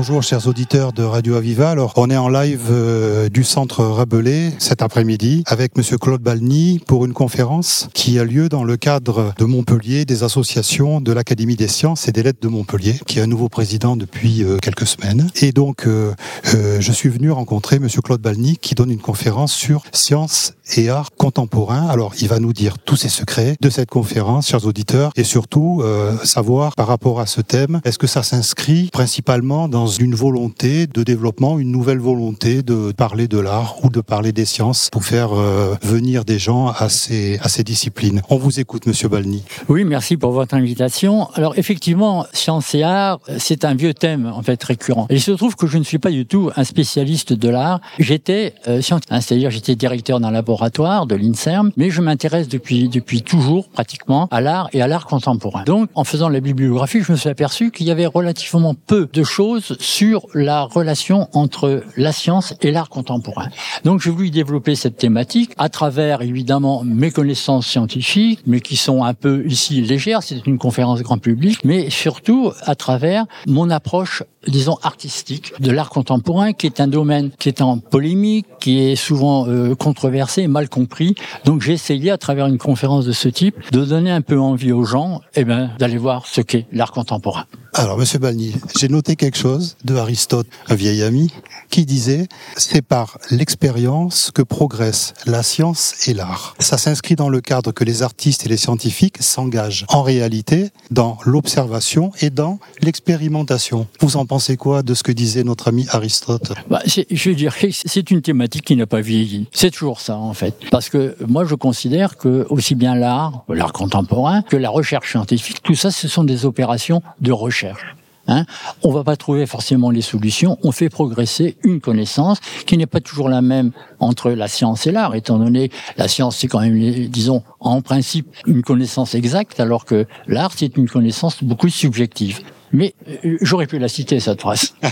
Bonjour chers auditeurs de Radio Aviva. Alors on est en live euh, du centre Rabelais cet après-midi avec monsieur Claude Balny pour une conférence qui a lieu dans le cadre de Montpellier des associations de l'Académie des sciences et des lettres de Montpellier qui est un nouveau président depuis euh, quelques semaines. Et donc euh, je suis venu rencontrer monsieur Claude Balny qui donne une conférence sur sciences et art contemporain. Alors il va nous dire tous ses secrets de cette conférence chers auditeurs et surtout savoir par rapport à ce thème est-ce que ça s'inscrit principalement dans une volonté de développement, une nouvelle volonté de parler de l'art ou de parler des sciences pour faire euh, venir des gens à ces, à ces disciplines. On vous écoute, Monsieur Balny. Oui, merci pour votre invitation. Alors effectivement, sciences et art, c'est un vieux thème en fait récurrent. il se trouve que je ne suis pas du tout un spécialiste de l'art. J'étais euh, scientifique, c'est-à-dire j'étais directeur d'un laboratoire de l'INSERM, mais je m'intéresse depuis depuis toujours pratiquement à l'art et à l'art contemporain. Donc, en faisant la bibliographie, je me suis aperçu qu'il y avait relativement peu de choses sur la relation entre la science et l'art contemporain. Donc j'ai voulu développer cette thématique à travers évidemment mes connaissances scientifiques, mais qui sont un peu ici légères, c'est une conférence grand public, mais surtout à travers mon approche disons artistique de l'art contemporain qui est un domaine qui est en polémique, qui est souvent euh, controversé, mal compris. Donc j'ai essayé à travers une conférence de ce type de donner un peu envie aux gens eh ben d'aller voir ce qu'est l'art contemporain. Alors, Monsieur Balny, j'ai noté quelque chose de Aristote, un vieil ami, qui disait c'est par l'expérience que progresse la science et l'art. Ça s'inscrit dans le cadre que les artistes et les scientifiques s'engagent en réalité dans l'observation et dans l'expérimentation. Vous pensez quoi de ce que disait notre ami Aristote? Bah, Je dirais c'est une thématique qui n'a pas vieilli. C'est toujours ça en fait, parce que moi je considère que aussi bien l'art, l'art contemporain, que la recherche scientifique, tout ça, ce sont des opérations de recherche Hein on va pas trouver forcément les solutions. On fait progresser une connaissance qui n'est pas toujours la même entre la science et l'art, étant donné la science c'est quand même, disons, en principe une connaissance exacte, alors que l'art c'est une connaissance beaucoup subjective. Mais euh, j'aurais pu la citer cette phrase.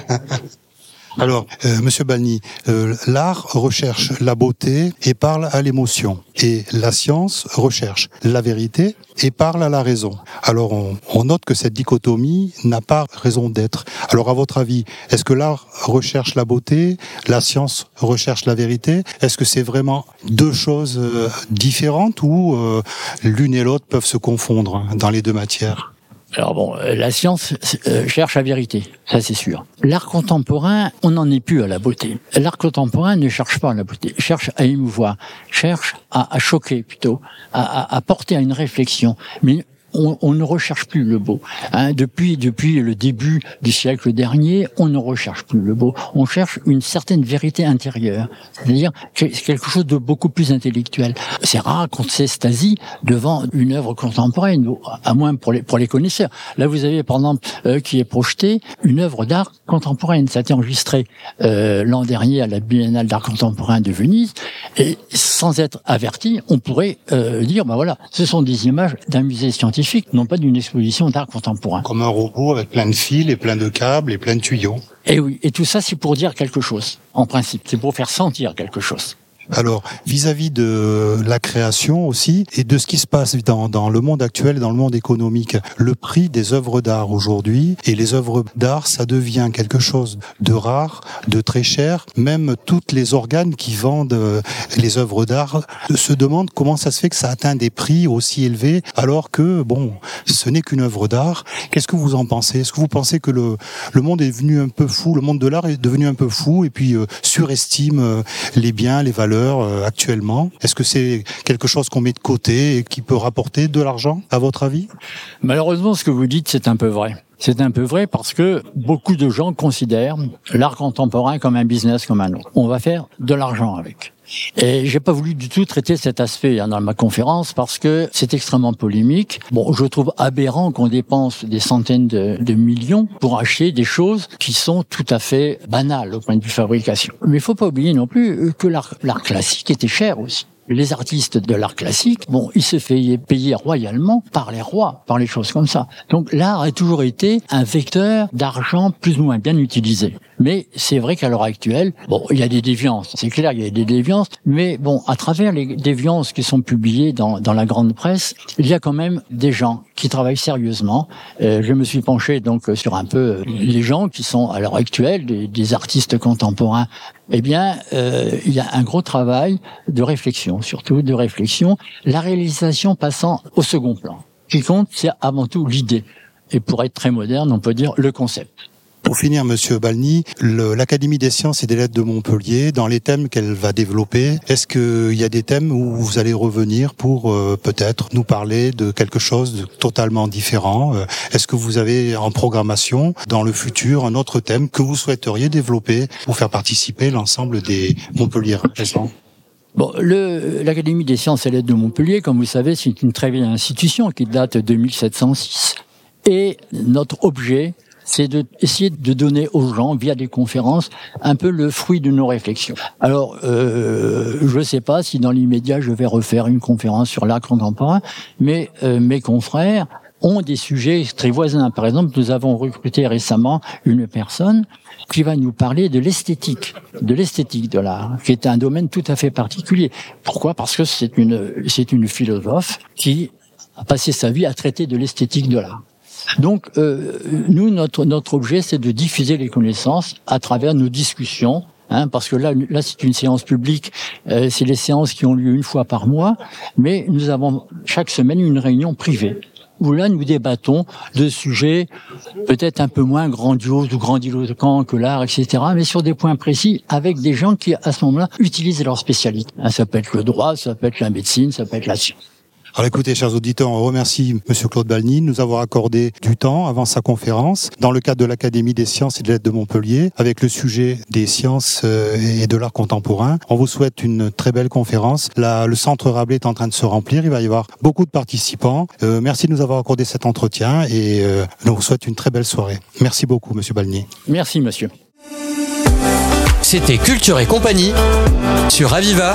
Alors, euh, Monsieur Balny, euh, l'art recherche la beauté et parle à l'émotion, et la science recherche la vérité et parle à la raison. Alors, on, note que cette dichotomie n'a pas raison d'être. Alors, à votre avis, est-ce que l'art recherche la beauté, la science recherche la vérité? Est-ce que c'est vraiment deux choses euh, différentes ou l'une et l'autre peuvent se confondre dans les deux matières? Alors bon, euh, la science euh, cherche la vérité, ça c'est sûr. L'art contemporain, on n'en est plus à la beauté. L'art contemporain ne cherche pas à la beauté, cherche à émouvoir, cherche à, à choquer plutôt, à, à, porter à une réflexion. Mais on, ne recherche plus le beau. Hein. depuis, depuis le début du siècle dernier, on ne recherche plus le beau. On cherche une certaine vérité intérieure, c'est-à-dire quelque chose de beaucoup plus intellectuel. C'est rare qu'on s'estasie devant une œuvre contemporaine, à moins pour les, pour les connaisseurs. Là, vous avez par exemple euh, qui est projeté une œuvre d'art contemporaine. Ça a été enregistré euh, l'an dernier à la Biennale d'art contemporain de Venise, et sans être averti, on pourrait euh, dire, ben voilà, ce sont des images d'un musée scientifique non pas d'une exposition d'art contemporain. Comme un robot avec plein de fils et plein de câbles et plein de tuyaux. Et eh oui, et tout ça c'est pour dire quelque chose, en principe, c'est pour faire sentir quelque chose. Alors, vis-à-vis de la création aussi et de ce qui se passe dans, dans le monde actuel, dans le monde économique, le prix des œuvres d'art aujourd'hui et les œuvres d'art, ça devient quelque chose de rare, de très cher. Même toutes les organes qui vendent euh, les œuvres d'art se demandent comment ça se fait que ça atteint des prix aussi élevés alors que, bon, ce n'est qu'une œuvre d'art. Qu'est-ce que vous en pensez? Est-ce que vous pensez que le, le monde est devenu un peu fou, le monde de l'art est devenu un peu fou et puis euh, surestime euh, les biens, les valeurs euh, actuellement? Est-ce que c'est quelque chose qu'on met de côté et qui peut rapporter de l'argent, à votre avis? Malheureusement, ce que vous dites, c'est un peu vrai. C'est un peu vrai parce que beaucoup de gens considèrent l'art contemporain comme un business comme un autre. On va faire de l'argent avec. Et j'ai pas voulu du tout traiter cet aspect hein, dans ma conférence parce que c'est extrêmement polémique. Bon, je trouve aberrant qu'on dépense des centaines de, millions pour acheter des choses qui sont tout à fait banales au point de vue fabrication. Mais il faut pas oublier non plus que l'art classique était cher aussi les artistes de l'art classique, bon, ils se faisaient payer royalement par les rois, par les choses comme ça. Donc l'art a toujours été un vecteur d'argent plus ou moins bien utilisé. Mais c'est vrai qu'à l'heure actuelle, bon, il y a des déviances, c'est clair, il y a des déviances, mais bon, à travers les déviances qui sont publiées dans, dans la grande presse, il y a quand même des gens qui travaillent sérieusement. Euh, je me suis penché donc sur un peu euh, les gens qui sont à l'heure actuelle des, des, artistes contemporains. Eh bien, euh, il y a un gros travail de réflexion, surtout de réflexion. La réalisation passant au second plan. Ce qui compte, c'est avant tout l'idée. Et pour être très moderne, on peut dire le concept. Pour finir, Monsieur Balny, l'Académie des sciences et des lettres de Montpellier, dans les thèmes qu'elle va développer, est-ce qu'il y a des thèmes où vous allez revenir pour euh, peut-être nous parler de quelque chose de totalement différent? Euh, Est-ce que vous avez en programmation dans le futur un autre thème que vous souhaiteriez développer pour faire participer l'ensemble des Montpellier Bon, l'Académie des sciences et lettres de Montpellier, comme vous savez, c'est une très vieille institution qui date de 1706. Et notre objet, c'est d'essayer de donner aux gens, via des conférences, un peu le fruit de nos réflexions. Alors, euh, je ne sais pas si dans l'immédiat, je vais refaire une conférence sur l'art contemporain, mais euh, mes confrères ont des sujets très voisins. Par exemple, nous avons recruté récemment une personne qui va nous parler de l'esthétique, de l'esthétique de l'art, qui est un domaine tout à fait particulier. Pourquoi? Parce que c'est une, c'est une philosophe qui a passé sa vie à traiter de l'esthétique de l'art. Donc, euh, nous, notre, notre objet, c'est de diffuser les connaissances à travers nos discussions. Hein, parce que là, là, c'est une séance publique. Euh, c'est les séances qui ont lieu une fois par mois, mais nous avons chaque semaine une réunion privée où là nous débattons de sujets peut-être un peu moins grandioses ou grandiloquents que l'art, etc., mais sur des points précis avec des gens qui, à ce moment-là, utilisent leur spécialité. Hein, ça peut être le droit, ça peut être la médecine, ça peut être la science. Alors écoutez, chers auditeurs, on remercie Monsieur Claude Balny de nous avoir accordé du temps avant sa conférence dans le cadre de l'Académie des sciences et de lettres de Montpellier avec le sujet des sciences euh, et de l'art contemporain. On vous souhaite une très belle conférence. Là, le centre Rabelais est en train de se remplir. Il va y avoir beaucoup de participants. Euh, merci de nous avoir accordé cet entretien et euh, on vous souhaite une très belle soirée. Merci beaucoup, Monsieur Balny. Merci, Monsieur. C'était Culture et compagnie sur Aviva.